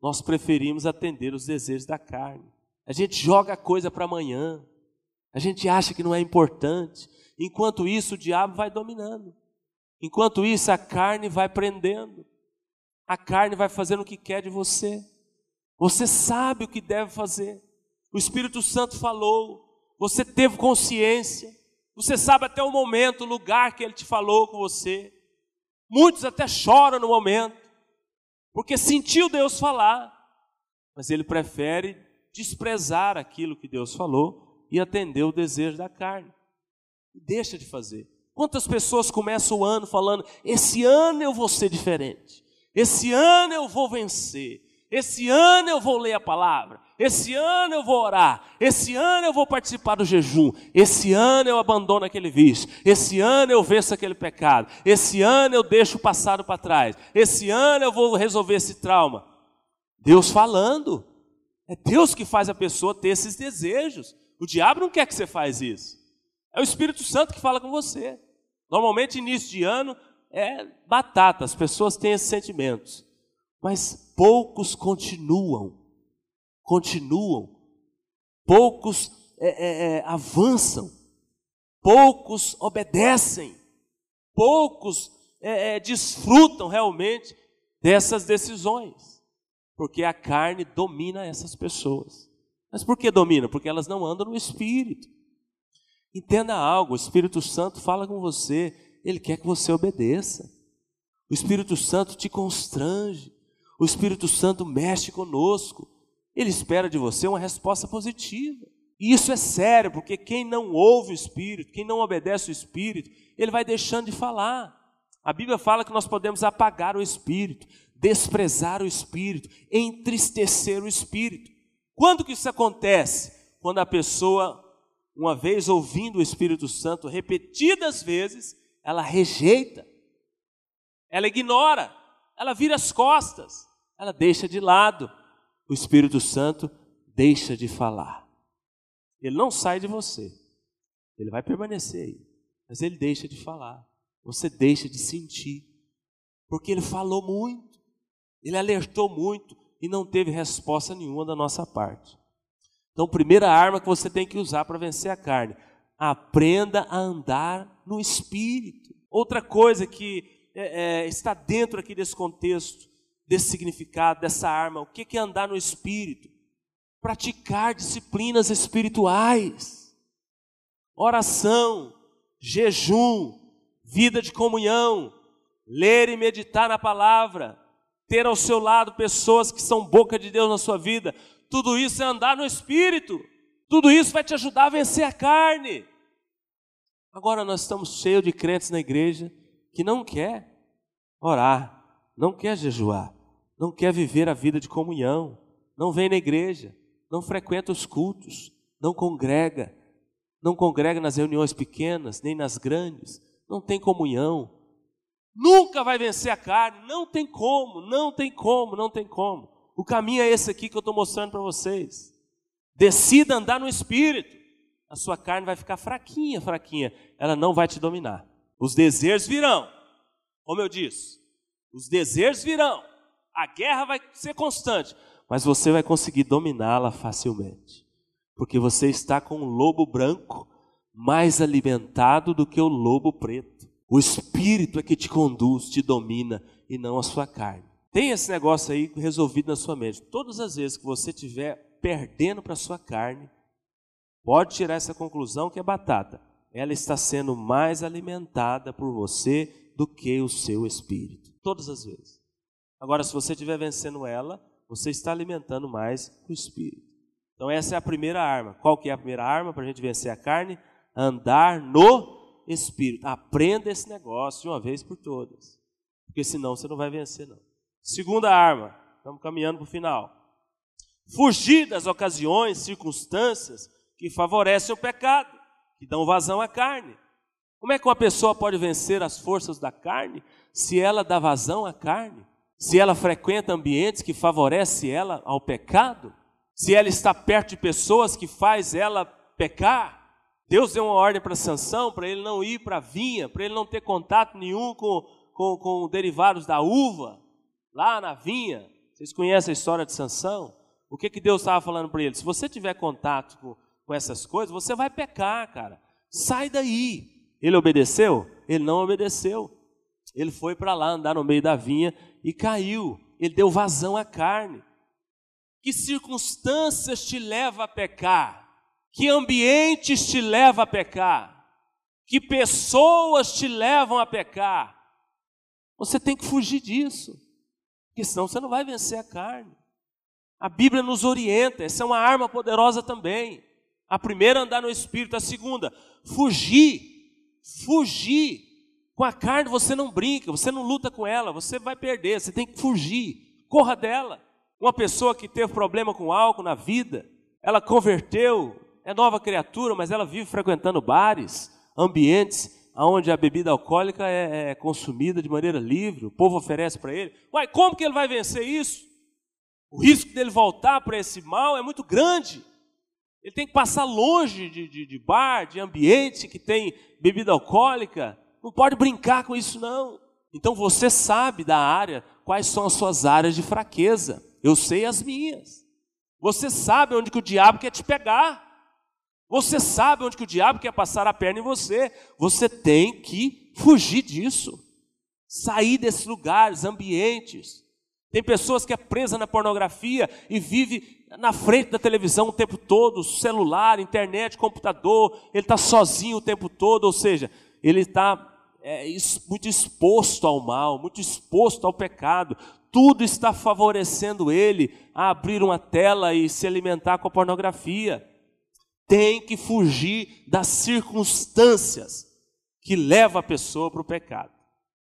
Nós preferimos atender os desejos da carne. A gente joga a coisa para amanhã. A gente acha que não é importante. Enquanto isso, o diabo vai dominando. Enquanto isso, a carne vai prendendo. A carne vai fazendo o que quer de você. Você sabe o que deve fazer. O Espírito Santo falou. Você teve consciência. Você sabe até o momento, o lugar que ele te falou com você. Muitos até choram no momento, porque sentiu Deus falar, mas ele prefere desprezar aquilo que Deus falou e atender o desejo da carne. Deixa de fazer. Quantas pessoas começam o ano falando: esse ano eu vou ser diferente, esse ano eu vou vencer, esse ano eu vou ler a palavra. Esse ano eu vou orar. Esse ano eu vou participar do jejum. Esse ano eu abandono aquele vício. Esse ano eu venço aquele pecado. Esse ano eu deixo o passado para trás. Esse ano eu vou resolver esse trauma. Deus falando. É Deus que faz a pessoa ter esses desejos. O diabo não quer que você faz isso. É o Espírito Santo que fala com você. Normalmente, início de ano é batata, as pessoas têm esses sentimentos. Mas poucos continuam, continuam, poucos é, é, é, avançam, poucos obedecem, poucos é, é, desfrutam realmente dessas decisões, porque a carne domina essas pessoas. Mas por que domina? Porque elas não andam no Espírito. Entenda algo: o Espírito Santo fala com você, ele quer que você obedeça. O Espírito Santo te constrange. O Espírito Santo mexe conosco. Ele espera de você uma resposta positiva. E isso é sério, porque quem não ouve o Espírito, quem não obedece o Espírito, ele vai deixando de falar. A Bíblia fala que nós podemos apagar o Espírito, desprezar o Espírito, entristecer o Espírito. Quando que isso acontece? Quando a pessoa, uma vez ouvindo o Espírito Santo repetidas vezes, ela rejeita, ela ignora, ela vira as costas ela deixa de lado. O Espírito Santo deixa de falar. Ele não sai de você. Ele vai permanecer aí. Mas ele deixa de falar. Você deixa de sentir. Porque ele falou muito. Ele alertou muito e não teve resposta nenhuma da nossa parte. Então, primeira arma que você tem que usar para vencer a carne: aprenda a andar no espírito. Outra coisa que é, é, está dentro aqui desse contexto, desse significado, dessa arma, o que é andar no espírito? Praticar disciplinas espirituais, oração, jejum, vida de comunhão, ler e meditar na palavra, ter ao seu lado pessoas que são boca de Deus na sua vida, tudo isso é andar no espírito. Tudo isso vai te ajudar a vencer a carne. Agora nós estamos cheios de crentes na igreja que não quer orar, não quer jejuar, não quer viver a vida de comunhão, não vem na igreja, não frequenta os cultos, não congrega, não congrega nas reuniões pequenas, nem nas grandes, não tem comunhão. Nunca vai vencer a carne, não tem como, não tem como, não tem como. O caminho é esse aqui que eu estou mostrando para vocês. Decida andar no espírito. A sua carne vai ficar fraquinha, fraquinha. Ela não vai te dominar. Os desejos virão. Como eu disse, os desejos virão. A guerra vai ser constante. Mas você vai conseguir dominá-la facilmente. Porque você está com um lobo branco mais alimentado do que o lobo preto. O espírito é que te conduz, te domina e não a sua carne. Tem esse negócio aí resolvido na sua mente. Todas as vezes que você estiver perdendo para a sua carne, pode tirar essa conclusão que é batata. Ela está sendo mais alimentada por você do que o seu espírito. Todas as vezes. Agora, se você estiver vencendo ela, você está alimentando mais o espírito. Então, essa é a primeira arma. Qual que é a primeira arma para a gente vencer a carne? Andar no espírito. Aprenda esse negócio de uma vez por todas. Porque senão você não vai vencer, não. Segunda arma, estamos caminhando para o final. Fugir das ocasiões, circunstâncias que favorecem o pecado, que dão vazão à carne. Como é que uma pessoa pode vencer as forças da carne se ela dá vazão à carne? Se ela frequenta ambientes que favorecem ela ao pecado? Se ela está perto de pessoas que faz ela pecar? Deus deu uma ordem para Sansão para ele não ir para a vinha, para ele não ter contato nenhum com, com, com derivados da uva lá na vinha, vocês conhecem a história de Sansão? O que, que Deus estava falando para ele? Se você tiver contato com, com essas coisas, você vai pecar, cara. Sai daí. Ele obedeceu? Ele não obedeceu. Ele foi para lá andar no meio da vinha e caiu. Ele deu vazão à carne. Que circunstâncias te levam a pecar? Que ambientes te levam a pecar? Que pessoas te levam a pecar? Você tem que fugir disso porque senão você não vai vencer a carne. A Bíblia nos orienta, essa é uma arma poderosa também. A primeira, andar no espírito, a segunda, fugir. Fugir. Com a carne você não brinca, você não luta com ela, você vai perder, você tem que fugir. Corra dela. Uma pessoa que teve problema com álcool na vida, ela converteu, é nova criatura, mas ela vive frequentando bares, ambientes onde a bebida alcoólica é, é consumida de maneira livre, o povo oferece para ele. Uai, como que ele vai vencer isso? O risco dele voltar para esse mal é muito grande. Ele tem que passar longe de, de, de bar, de ambiente que tem bebida alcoólica. Não pode brincar com isso, não. Então você sabe da área, quais são as suas áreas de fraqueza. Eu sei as minhas. Você sabe onde que o diabo quer te pegar. Você sabe onde que o diabo quer passar a perna em você. Você tem que fugir disso. Sair desses lugares, ambientes. Tem pessoas que é presa na pornografia e vive na frente da televisão o tempo todo, celular, internet, computador, ele está sozinho o tempo todo, ou seja, ele está é, muito exposto ao mal, muito exposto ao pecado. Tudo está favorecendo ele a abrir uma tela e se alimentar com a pornografia tem que fugir das circunstâncias que levam a pessoa para o pecado.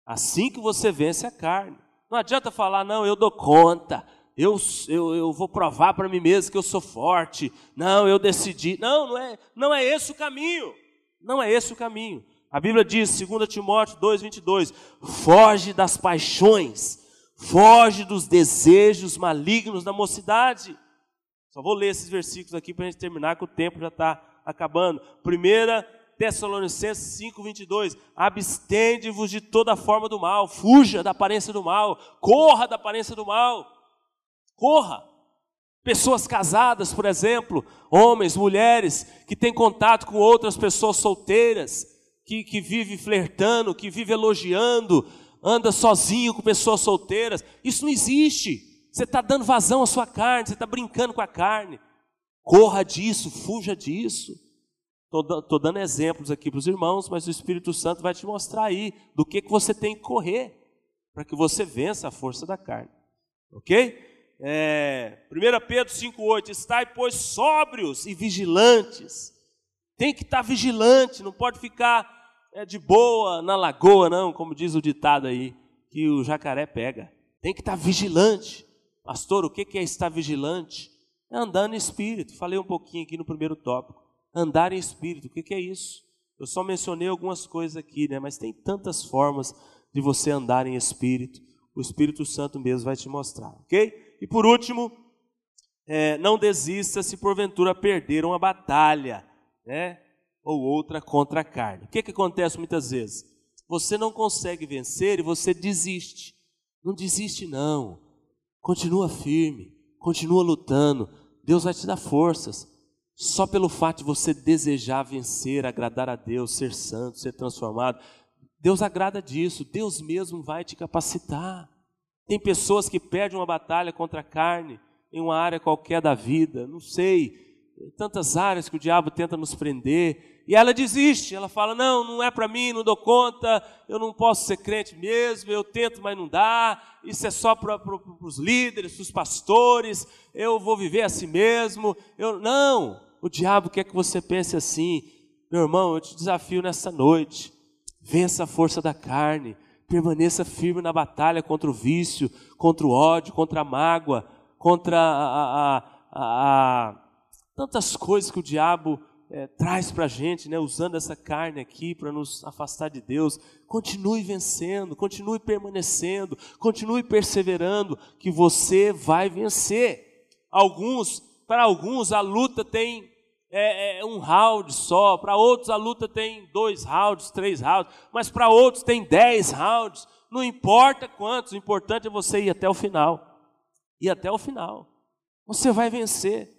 Assim que você vence a carne. Não adianta falar, não, eu dou conta, eu, eu, eu vou provar para mim mesmo que eu sou forte, não, eu decidi. Não, não é, não é esse o caminho. Não é esse o caminho. A Bíblia diz, 2 Timóteo 2,22, foge das paixões, foge dos desejos malignos da mocidade. Só vou ler esses versículos aqui para a gente terminar, que o tempo já está acabando. Primeira Tessalonicenses 5, 22. Abstende-vos de toda forma do mal, fuja da aparência do mal, corra da aparência do mal, corra. Pessoas casadas, por exemplo, homens, mulheres, que têm contato com outras pessoas solteiras, que, que vive flertando, que vive elogiando, anda sozinho com pessoas solteiras. Isso não existe. Você está dando vazão à sua carne, você está brincando com a carne. Corra disso, fuja disso. Estou dando exemplos aqui para os irmãos, mas o Espírito Santo vai te mostrar aí do que, que você tem que correr para que você vença a força da carne. Ok? É, 1 Pedro 5,8: Estai, pois, sóbrios e vigilantes. Tem que estar tá vigilante, não pode ficar é, de boa na lagoa, não, como diz o ditado aí, que o jacaré pega. Tem que estar tá vigilante. Pastor, o que é estar vigilante? É andar em espírito. Falei um pouquinho aqui no primeiro tópico. Andar em espírito, o que é isso? Eu só mencionei algumas coisas aqui, né? Mas tem tantas formas de você andar em espírito. O Espírito Santo mesmo vai te mostrar, ok? E por último, é, não desista se porventura perder uma batalha, né? Ou outra contra a carne. O que, que acontece muitas vezes? Você não consegue vencer e você desiste. Não desiste, não. Continua firme, continua lutando. Deus vai te dar forças. Só pelo fato de você desejar vencer, agradar a Deus, ser santo, ser transformado, Deus agrada disso. Deus mesmo vai te capacitar. Tem pessoas que perdem uma batalha contra a carne em uma área qualquer da vida, não sei, tantas áreas que o diabo tenta nos prender, e ela desiste, ela fala: Não, não é para mim, não dou conta, eu não posso ser crente mesmo, eu tento, mas não dá, isso é só para os líderes, para os pastores, eu vou viver assim mesmo. Eu, não, o diabo quer que você pense assim, meu irmão, eu te desafio nessa noite, vença a força da carne, permaneça firme na batalha contra o vício, contra o ódio, contra a mágoa, contra a, a, a, a tantas coisas que o diabo é, traz para a gente, né, usando essa carne aqui para nos afastar de Deus. Continue vencendo, continue permanecendo, continue perseverando, que você vai vencer. Alguns, para alguns, a luta tem é, é um round só, para outros a luta tem dois rounds, três rounds, mas para outros tem dez rounds. Não importa quantos, o importante é você ir até o final. Ir até o final. Você vai vencer.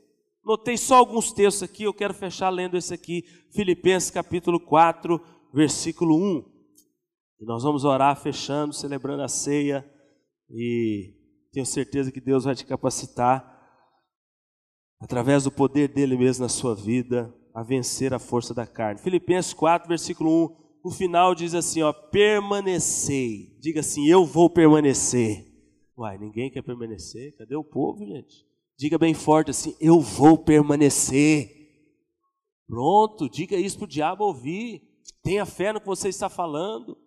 Notei só alguns textos aqui, eu quero fechar lendo esse aqui, Filipenses capítulo 4, versículo 1. E nós vamos orar fechando, celebrando a ceia, e tenho certeza que Deus vai te capacitar, através do poder dele mesmo na sua vida, a vencer a força da carne. Filipenses 4, versículo 1, no final diz assim: ó, permanecei. Diga assim, eu vou permanecer. Uai, ninguém quer permanecer? Cadê o povo, gente? Diga bem forte assim: Eu vou permanecer. Pronto, diga isso para o diabo ouvir. Tenha fé no que você está falando.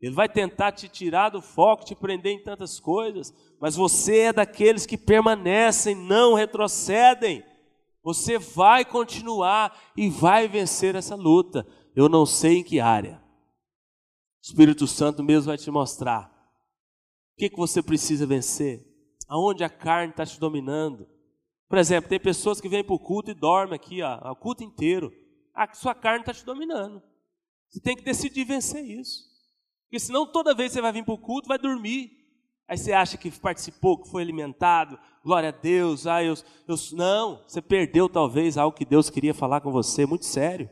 Ele vai tentar te tirar do foco, te prender em tantas coisas, mas você é daqueles que permanecem, não retrocedem. Você vai continuar e vai vencer essa luta. Eu não sei em que área. O Espírito Santo mesmo vai te mostrar. O que, que você precisa vencer? Aonde a carne está te dominando. Por exemplo, tem pessoas que vêm para o culto e dormem aqui, ó, o culto inteiro. A sua carne está te dominando. Você tem que decidir vencer isso. Porque senão toda vez que você vai vir para o culto, vai dormir. Aí você acha que participou, que foi alimentado, glória a Deus, ah, eu, eu, não, você perdeu talvez algo que Deus queria falar com você, muito sério.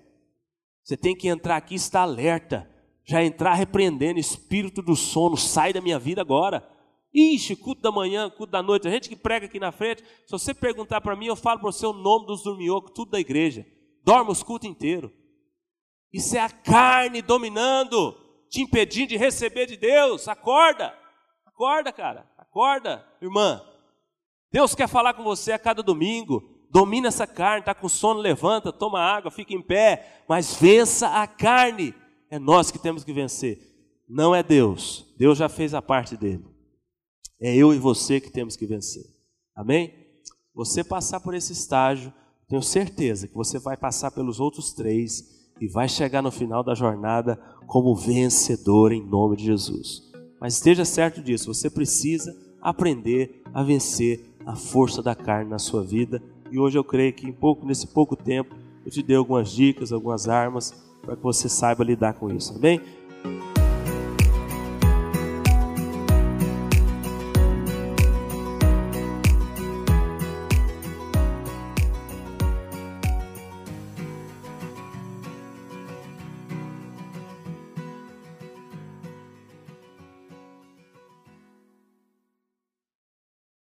Você tem que entrar aqui e estar alerta, já entrar repreendendo, espírito do sono, sai da minha vida agora. Ixi, culto da manhã, culto da noite, a gente que prega aqui na frente, se você perguntar para mim, eu falo para você o nome dos dormiocos, tudo da igreja. Dorme os cultos inteiros. Isso é a carne dominando, te impedindo de receber de Deus. Acorda, acorda, cara, acorda, irmã. Deus quer falar com você a cada domingo. Domina essa carne, está com sono, levanta, toma água, fica em pé, mas vença a carne. É nós que temos que vencer, não é Deus. Deus já fez a parte dele. É eu e você que temos que vencer. Amém? Você passar por esse estágio, tenho certeza que você vai passar pelos outros três e vai chegar no final da jornada como vencedor em nome de Jesus. Mas esteja certo disso, você precisa aprender a vencer a força da carne na sua vida. E hoje eu creio que em pouco, nesse pouco tempo eu te dei algumas dicas, algumas armas para que você saiba lidar com isso, amém?